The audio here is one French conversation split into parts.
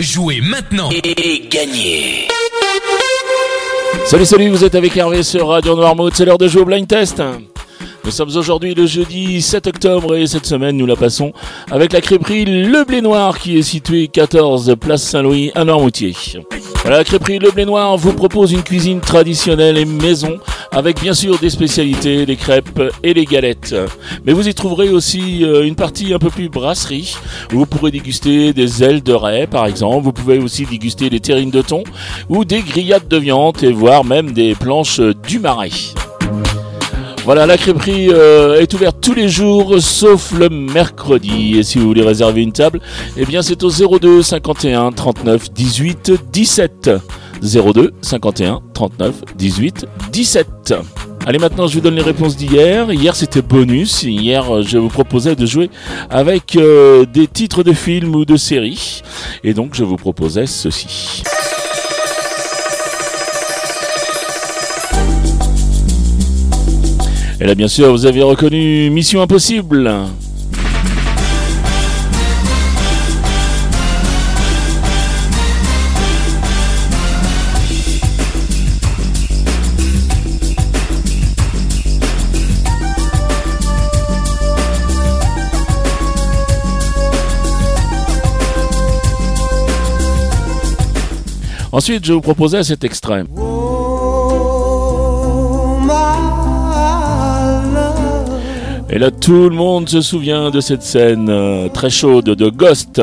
Jouez maintenant et gagnez Salut salut, vous êtes avec Hervé sur Radio Noirmouth, c'est l'heure de jouer au blind test. Nous sommes aujourd'hui le jeudi 7 octobre et cette semaine nous la passons avec la crêperie Le Blé Noir qui est située 14 place Saint-Louis à Noirmoutier. Voilà, la crêperie Le Blé Noir vous propose une cuisine traditionnelle et maison avec bien sûr des spécialités, les crêpes et les galettes. Mais vous y trouverez aussi euh, une partie un peu plus brasserie où vous pourrez déguster des ailes de raie par exemple. Vous pouvez aussi déguster des terrines de thon ou des grillades de viande et voire même des planches du marais. Voilà, la crêperie euh, est ouverte tous les jours sauf le mercredi. Et si vous voulez réserver une table, eh bien c'est au 02 51 39 18 17. 02 51 39 18 17. Allez maintenant je vous donne les réponses d'hier. Hier c'était bonus. Hier je vous proposais de jouer avec euh, des titres de films ou de séries. Et donc je vous proposais ceci. Et là, bien sûr, vous avez reconnu Mission Impossible. Ensuite, je vous proposais cet extrait. Et là, tout le monde se souvient de cette scène euh, très chaude de Ghost.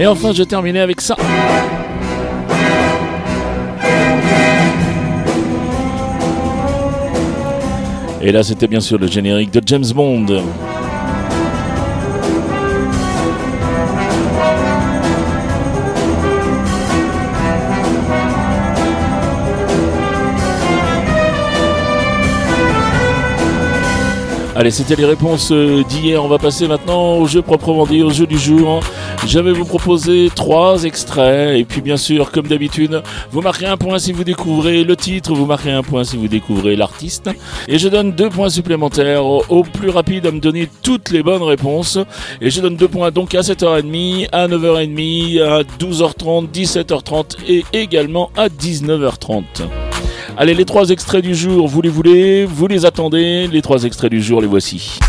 Et enfin, je terminais avec ça. Et là, c'était bien sûr le générique de James Bond. Allez, c'était les réponses euh, d'hier. On va passer maintenant au jeu proprement dit, au jeu du jour. Je vais vous proposer trois extraits. Et puis, bien sûr, comme d'habitude, vous marquez un point si vous découvrez le titre, vous marquez un point si vous découvrez l'artiste. Et je donne deux points supplémentaires au plus rapide à me donner toutes les bonnes réponses. Et je donne deux points donc à 7h30, à 9h30, à 12h30, 17h30 et également à 19h30. Allez, les trois extraits du jour, vous les voulez, vous les attendez. Les trois extraits du jour, les voici.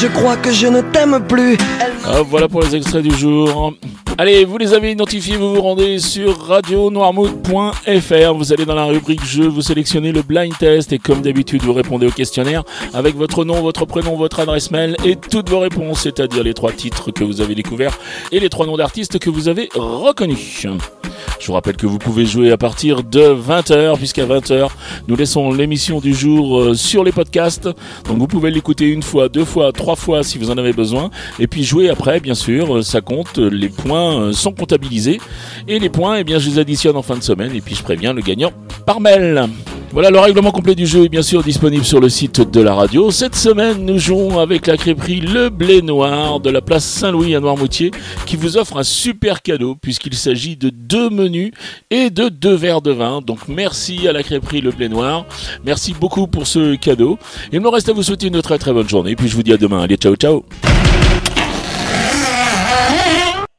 Je crois que je ne t'aime plus. Ah, voilà pour les extraits du jour. Allez, vous les avez identifiés, vous vous rendez sur radionoirmouth.fr. Vous allez dans la rubrique jeu, vous sélectionnez le blind test et comme d'habitude, vous répondez au questionnaire avec votre nom, votre prénom, votre adresse mail et toutes vos réponses, c'est-à-dire les trois titres que vous avez découverts et les trois noms d'artistes que vous avez reconnus. Je vous rappelle que vous pouvez jouer à partir de 20h, puisqu'à 20h, nous laissons l'émission du jour euh, sur les podcasts. Donc vous pouvez l'écouter une fois, deux fois, trois fois si vous en avez besoin. Et puis jouer après, bien sûr, euh, ça compte. Les points euh, sont comptabilisés. Et les points, eh bien, je les additionne en fin de semaine. Et puis je préviens le gagnant par mail. Voilà, le règlement complet du jeu est bien sûr disponible sur le site de la radio. Cette semaine, nous jouons avec la crêperie Le Blé Noir de la place Saint-Louis à Noirmoutier qui vous offre un super cadeau puisqu'il s'agit de deux menus et de deux verres de vin. Donc merci à la crêperie Le Blé Noir. Merci beaucoup pour ce cadeau. Il me reste à vous souhaiter une très très bonne journée. Puis je vous dis à demain. Allez, ciao ciao